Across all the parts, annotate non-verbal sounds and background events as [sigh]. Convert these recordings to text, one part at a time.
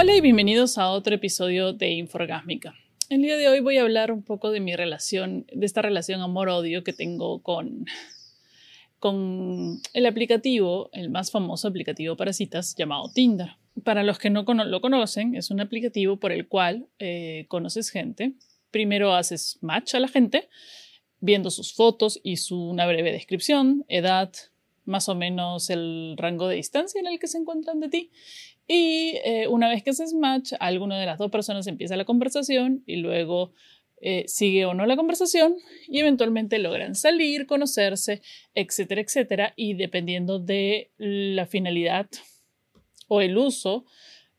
Hola y bienvenidos a otro episodio de Inforgásmica. El día de hoy voy a hablar un poco de mi relación, de esta relación amor-odio que tengo con, con el aplicativo, el más famoso aplicativo para citas llamado Tinder. Para los que no lo conocen, es un aplicativo por el cual eh, conoces gente. Primero haces match a la gente, viendo sus fotos y su, una breve descripción, edad, más o menos el rango de distancia en el que se encuentran de ti. Y eh, una vez que haces match, alguna de las dos personas empieza la conversación y luego eh, sigue o no la conversación y eventualmente logran salir, conocerse, etcétera, etcétera. Y dependiendo de la finalidad o el uso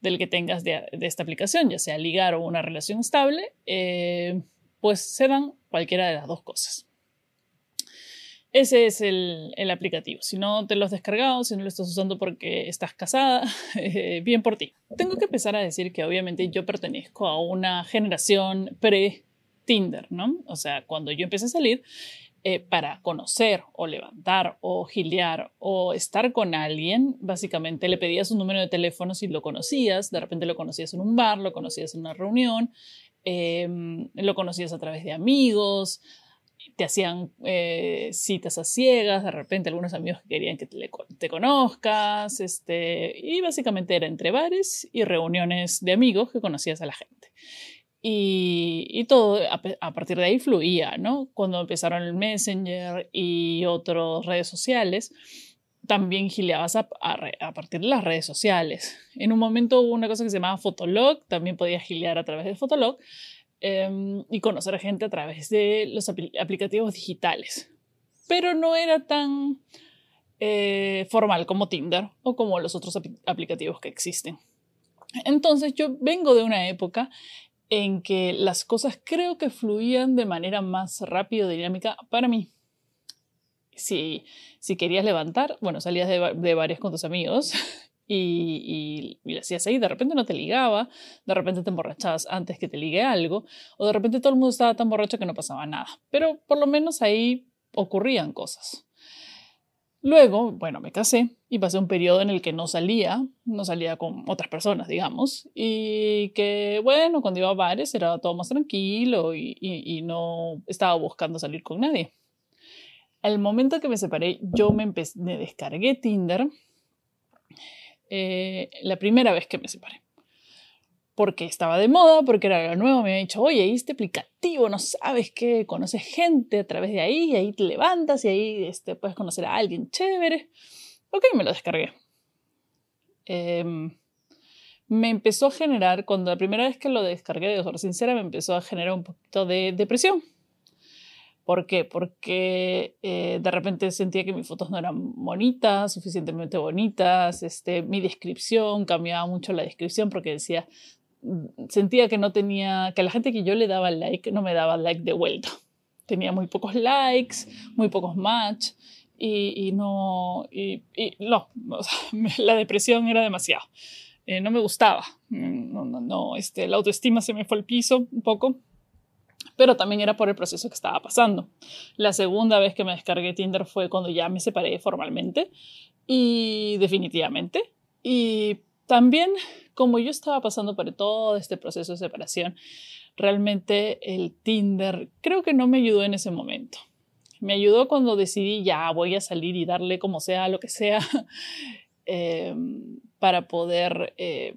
del que tengas de, esta aplicación, ya sea ligar o una relación estable, eh, pues se dan cualquiera de las dos cosas. Ese es el, aplicativo. Si no te lo has descargado, si no lo estás usando porque estás casada, [laughs] eh, bien por ti. Tengo que empezar a decir que obviamente yo pertenezco a una generación pre-Tinder, ¿no? O sea, cuando yo empecé a salir, eh, para conocer o levantar o gilear o estar con alguien, básicamente le pedías un número de teléfono si lo conocías, de repente lo conocías en un bar, lo conocías en una reunión, em, lo conocías a través de amigos, te hacían eh, citas a ciegas, de repente algunos amigos querían que te, conozcas, este, y básicamente era entre bares y reuniones de amigos que conocías a la gente. Y, todo a, partir de ahí fluía, ¿no? Cuando empezaron el Messenger y otras redes sociales, también gileabas a, a, partir de las redes sociales. En un momento hubo una cosa que se llamaba Fotolog, también podías gilear a través de Fotolog, Em, y conocer a gente a través de los aplicativos digitales. Pero no era tan eh, formal como Tinder o como los otros aplicativos que existen. Entonces yo vengo de una época en que las cosas creo que fluían de manera más rápida y dinámica para mí. Si, si querías levantar, bueno, salías de, de bares con tus amigos y, y, lo hacías ahí, de repente no te ligaba, de repente te emborrachabas antes que te ligue algo, o de repente todo el mundo estaba tan borracho que no pasaba nada, pero por lo menos ahí ocurrían cosas. Luego, bueno, me casé y pasé un periodo en el que no salía, no salía con otras personas, digamos, y que, bueno, cuando iba a bares era todo más tranquilo y, y no estaba buscando salir con nadie. Al momento que me separé, yo me, me descargué Tinder eh, la primera vez que me separé. Porque estaba de moda, porque era algo nuevo, me había dicho, oye, este aplicativo, no sabes qué, conoces gente a través de ahí, y ahí te levantas y ahí este, puedes conocer a alguien chévere. Ok, me lo descargué. Em, me empezó a generar, cuando la primera vez que lo descargué, de forma sincera, me empezó a generar un poquito de depresión ¿Por qué? Porque eh, de repente sentía que mis fotos no eran bonitas, suficientemente bonitas, este, mi descripción, cambiaba mucho la descripción porque decía, mm, sentía que no tenía, que la gente que yo le daba like no me daba like de vuelta. [laughs] Tenía muy pocos likes, muy pocos match y, no, y, no, [laughs] la depresión era demasiado. Eh, no me gustaba, mm, no, no, no, este, la autoestima se me fue al piso un poco pero también era por el proceso que estaba pasando. La segunda vez que me descargué Tinder fue cuando ya me separé formalmente y definitivamente. Y también como yo estaba pasando por todo este proceso de separación, realmente el Tinder creo que no me ayudó en ese momento. Me ayudó cuando decidí ya voy a salir y darle como sea, lo que sea, [laughs] em, para poder, eh,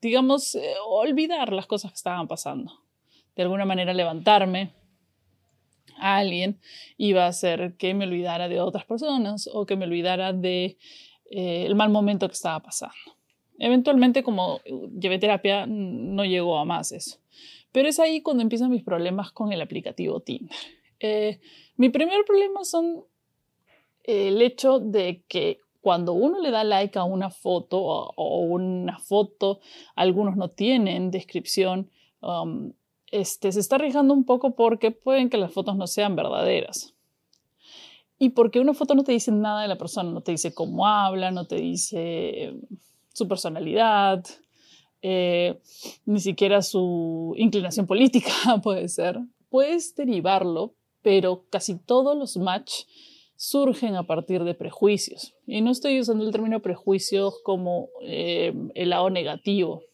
digamos, eh, olvidar las cosas que estaban pasando de alguna manera levantarme a alguien iba a hacer que me olvidara de otras personas o que me olvidara de eh, el mal momento que estaba pasando. Eventualmente, como llevé terapia, no llegó a más eso. Pero es ahí cuando empiezan mis problemas con el aplicativo Tinder. Eh, mi primer problema son el hecho de que cuando uno le da like a una foto o, una foto, algunos no tienen descripción, um, este, se está arriesgando un poco porque pueden que las fotos no sean verdaderas. Y porque una foto no te dice nada de la persona, no te dice cómo habla, no te dice eh, su personalidad, eh, ni siquiera su inclinación política [laughs] puede ser. Puedes derivarlo, pero casi todos los match surgen a partir de prejuicios. Y no estoy usando el término prejuicios como eh, el lado negativo,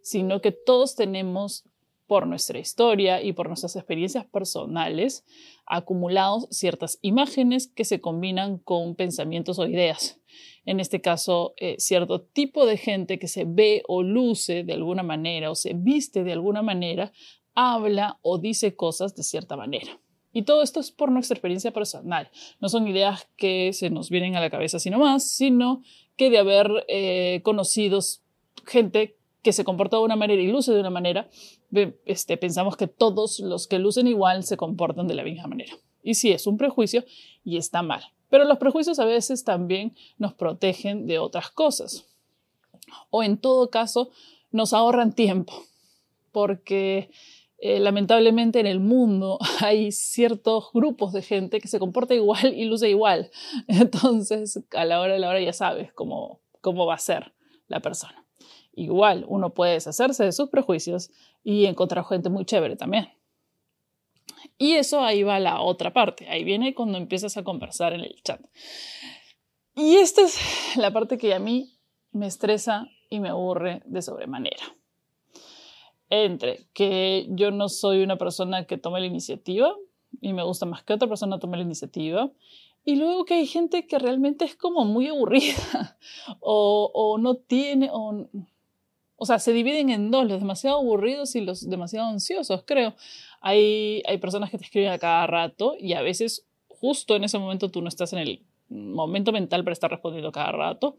sino que todos tenemos por nuestra historia y por nuestras experiencias personales, acumulados ciertas imágenes que se combinan con pensamientos o ideas. En este caso, eh, cierto tipo de gente que se ve o luce de alguna manera o se viste de alguna manera, habla o dice cosas de cierta manera. Y todo esto es por nuestra experiencia personal. No son ideas que se nos vienen a la cabeza sino más, sino que de haber eh, conocido gente que se comporta de una manera y luce de una manera, este, pensamos que todos los que lucen igual se comportan de la misma manera. Y sí, es un prejuicio y está mal. Pero los prejuicios a veces también nos protegen de otras cosas. O en todo caso, nos ahorran tiempo. Porque eh, lamentablemente en el mundo [laughs] hay ciertos grupos de gente que se comporta igual y luce igual. [laughs] Entonces, a la hora de la hora ya sabes cómo, cómo va a ser la persona. Igual, uno puede deshacerse de sus prejuicios y encontrar gente muy chévere también. Y eso ahí va la otra parte, ahí viene cuando empiezas a conversar en el chat. Y esta es la parte que a mí me estresa y me aburre de sobremanera. Entre que yo no soy una persona que tome la iniciativa y me gusta más que otra persona tome la iniciativa. Y luego que hay gente que realmente es como muy aburrida [laughs] o, no tiene, o sea, se dividen en dos, los demasiado aburridos y los demasiado ansiosos, creo. Hay, hay personas que te escriben a cada rato y a veces justo en ese momento tú no estás en el momento mental para estar respondiendo cada rato.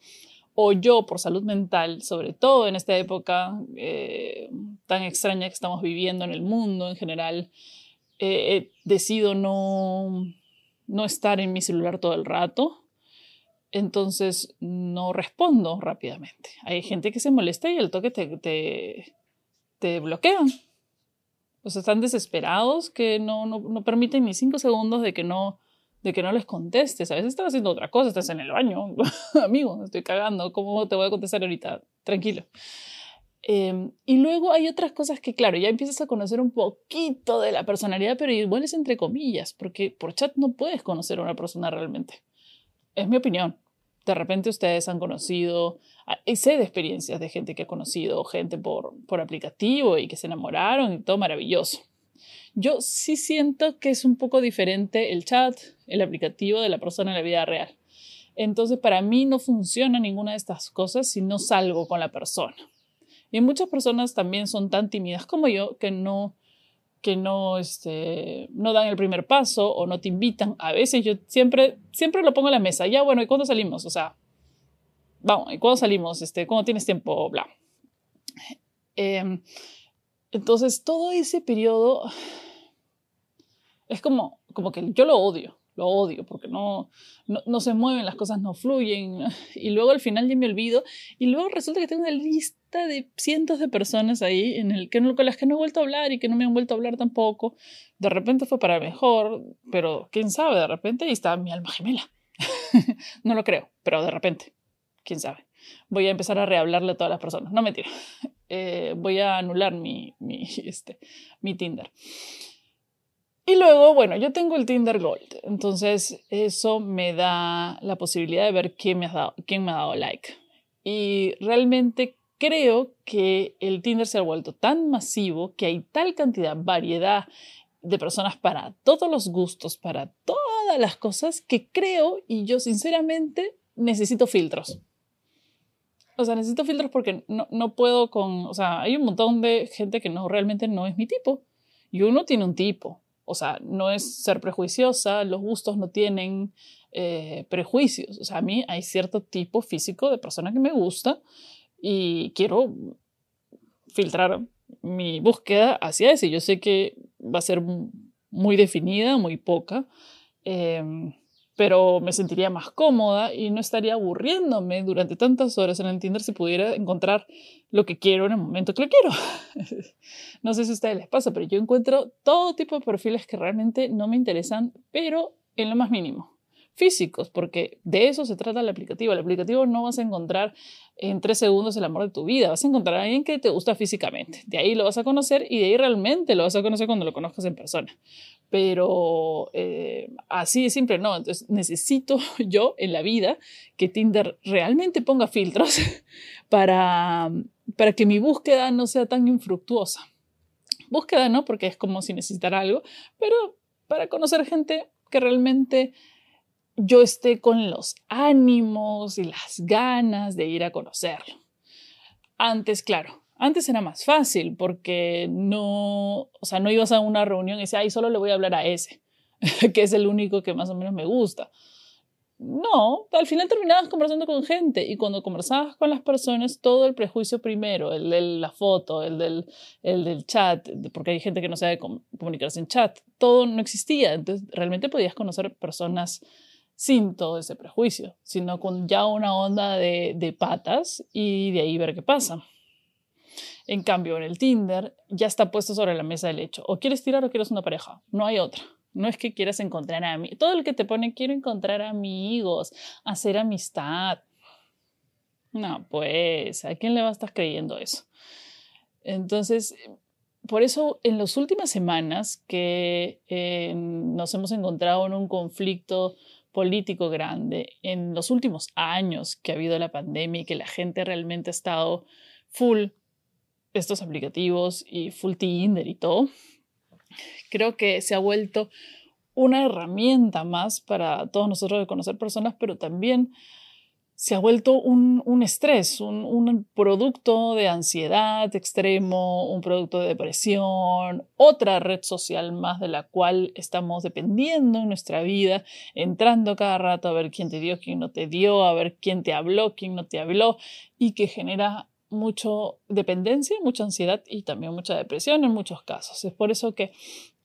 O yo, por salud mental, sobre todo en esta época eh, tan extraña que estamos viviendo en el mundo en general, eh, decido no, no estar en mi celular todo el rato entonces no respondo rápidamente. Hay gente que se molesta y el toque te, te, bloquean. O sea, están desesperados que no, no, no, permiten ni cinco segundos de que no, de que no les contestes. A veces estás haciendo otra cosa, estás en el baño. [laughs] Amigo, estoy cagando. ¿Cómo te voy a contestar ahorita? Tranquilo. Em, y luego hay otras cosas que, claro, ya empiezas a conocer un poquito de la personalidad, pero igual es entre comillas, porque por chat no puedes conocer a una persona realmente es mi opinión. De repente ustedes han conocido, ah, sé de experiencias de gente que ha conocido gente por, por aplicativo y que se enamoraron y todo maravilloso. Yo sí siento que es un poco diferente el chat, el aplicativo de la persona en la vida real. Entonces, para mí no funciona ninguna de estas cosas si no salgo con la persona. Y muchas personas también son tan tímidas como yo que no, que no, este, no dan el primer paso o no te invitan. A veces yo siempre, siempre lo pongo en la mesa. Ya, bueno, ¿y cuándo salimos? O sea, vamos, ¿y cuándo salimos? Este, ¿Cuándo tienes tiempo? Bla. Em, entonces, todo ese periodo es como, como que yo lo odio lo odio porque no, no, se mueven, las cosas no fluyen y luego al final ya me olvido y luego resulta que tengo una lista de cientos de personas ahí en el que con las que no he vuelto a hablar y que no me han vuelto a hablar tampoco. De repente fue para mejor, pero quién sabe, de repente ahí está mi alma gemela. [laughs] no lo creo, pero de repente, quién sabe. Voy a empezar a rehablarle a todas las personas. No mentira. [laughs] Eh, voy a anular mi, mi, [laughs] este, mi Tinder. Y luego, bueno, yo tengo el Tinder Gold, entonces eso me da la posibilidad de ver quién me ha dado, quién me ha dado like. Y realmente creo que el Tinder se ha vuelto tan masivo que hay tal cantidad, variedad de personas para todos los gustos, para todas las cosas, que creo y yo sinceramente necesito filtros. O sea, necesito filtros porque no, no puedo con, o sea, hay un montón de gente que no realmente no es mi tipo. Y uno tiene un tipo, o sea, no es ser prejuiciosa, los gustos no tienen eh, prejuicios. O sea, a mí hay cierto tipo físico de persona que me gusta y quiero filtrar mi búsqueda hacia ese. Yo sé que va a ser muy definida, muy poca. Em, pero me sentiría más cómoda y no estaría aburriéndome durante tantas horas en el Tinder si pudiera encontrar lo que quiero en el momento que lo quiero. [laughs] no sé si a ustedes les pasa, pero yo encuentro todo tipo de perfiles que realmente no me interesan, pero en lo más mínimo físicos, porque de eso se trata el aplicativo. El aplicativo no vas a encontrar en tres segundos el amor de tu vida, vas a encontrar a alguien que te gusta físicamente. De ahí lo vas a conocer y de ahí realmente lo vas a conocer cuando lo conozcas en persona. Pero eh, así de simple, no. Entonces necesito [laughs] yo en la vida que Tinder realmente ponga filtros [laughs] para, para que mi búsqueda no sea tan infructuosa. Búsqueda no, porque es como si necesitara algo, pero para conocer gente que realmente yo esté con los ánimos y las ganas de ir a conocerlo. Antes, claro, antes era más fácil porque no, o sea, no ibas a una reunión y decías, ay, solo le voy a hablar a ese, [laughs] que es el único que más o menos me gusta. No, al final terminabas conversando con gente y cuando conversabas con las personas, todo el prejuicio primero, el de la foto, el del, el del chat, porque hay gente que no sabe comunicarse en chat, todo no existía. Entonces, realmente podías conocer personas sin todo ese prejuicio, sino con ya una onda de, patas y de ahí ver qué pasa. En cambio, en el Tinder ya está puesto sobre la mesa el hecho, o quieres tirar o quieres una pareja, no hay otra. No es que quieras encontrar a mí. Todo el que te pone quiero encontrar amigos, hacer amistad. No, pues, ¿a quién le va a estar creyendo eso? Entonces, por eso en las últimas semanas que eh, nos hemos encontrado en un conflicto político grande, en los últimos años que ha habido la pandemia y que la gente realmente ha estado full estos aplicativos y full Tinder y todo, creo que se ha vuelto una herramienta más para todos nosotros de conocer personas, pero también se ha vuelto un, un estrés, un, un, producto de ansiedad extremo, un producto de depresión, otra red social más de la cual estamos dependiendo en nuestra vida, entrando cada rato a ver quién te dio, quién no te dio, a ver quién te habló, quién no te habló, y que genera mucho dependencia, mucha ansiedad y también mucha depresión en muchos casos. Es por eso que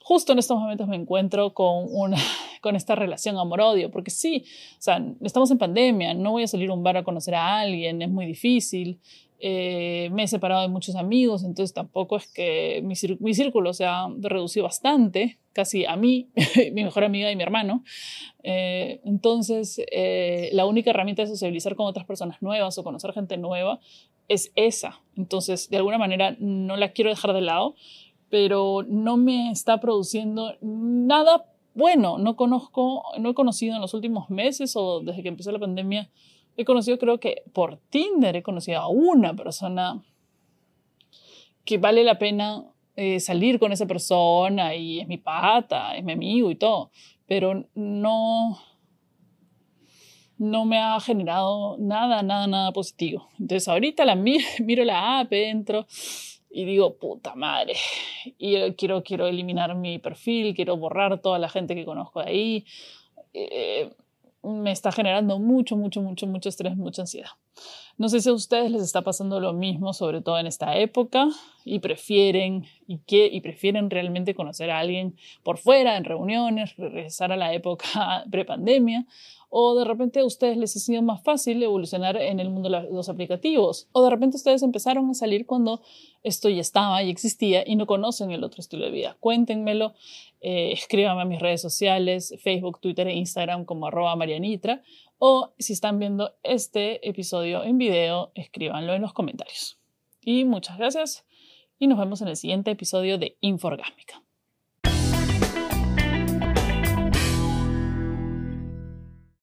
justo en estos momentos me encuentro con, una, [laughs] con esta relación amor-odio, porque sí, o sea, estamos en pandemia, no voy a salir a un bar a conocer a alguien, es muy difícil, eh, me he separado de muchos amigos, entonces tampoco es que mi, círculo se ha reducido bastante, casi a mí, [laughs] mi mejor amiga y mi hermano. Eh, entonces, eh, la única herramienta de socializar con otras personas nuevas o conocer gente nueva es esa. Entonces, de alguna manera, no la quiero dejar de lado, pero no me está produciendo nada bueno. No conozco, no he conocido en los últimos meses o desde que empezó la pandemia, he conocido creo que por Tinder he conocido a una persona que vale la pena eh, salir con esa persona y es mi pata, es mi amigo y todo, pero no, no me ha generado nada, nada, nada positivo. Entonces ahorita la miro, [laughs] miro la app, entro y digo, puta madre, y quiero, quiero eliminar mi perfil, quiero borrar toda la gente que conozco ahí. Eh, me está generando mucho, mucho, mucho, mucho estrés, mucha ansiedad. No sé si a ustedes les está pasando lo mismo, sobre todo en esta época, y prefieren, y, que, y prefieren realmente conocer a alguien por fuera, en reuniones, regresar a la época [laughs] prepandemia, o de repente a ustedes les ha sido más fácil evolucionar en el mundo de los aplicativos, o de repente ustedes empezaron a salir cuando esto ya estaba y existía y no conocen el otro estilo de vida. Cuéntenmelo, eh, escríbanme a mis redes sociales, Facebook, Twitter e Instagram como arroba marianitra, o si están viendo este episodio en video, escríbanlo en los comentarios. Y muchas gracias y nos vemos en el siguiente episodio de Inforgásmica.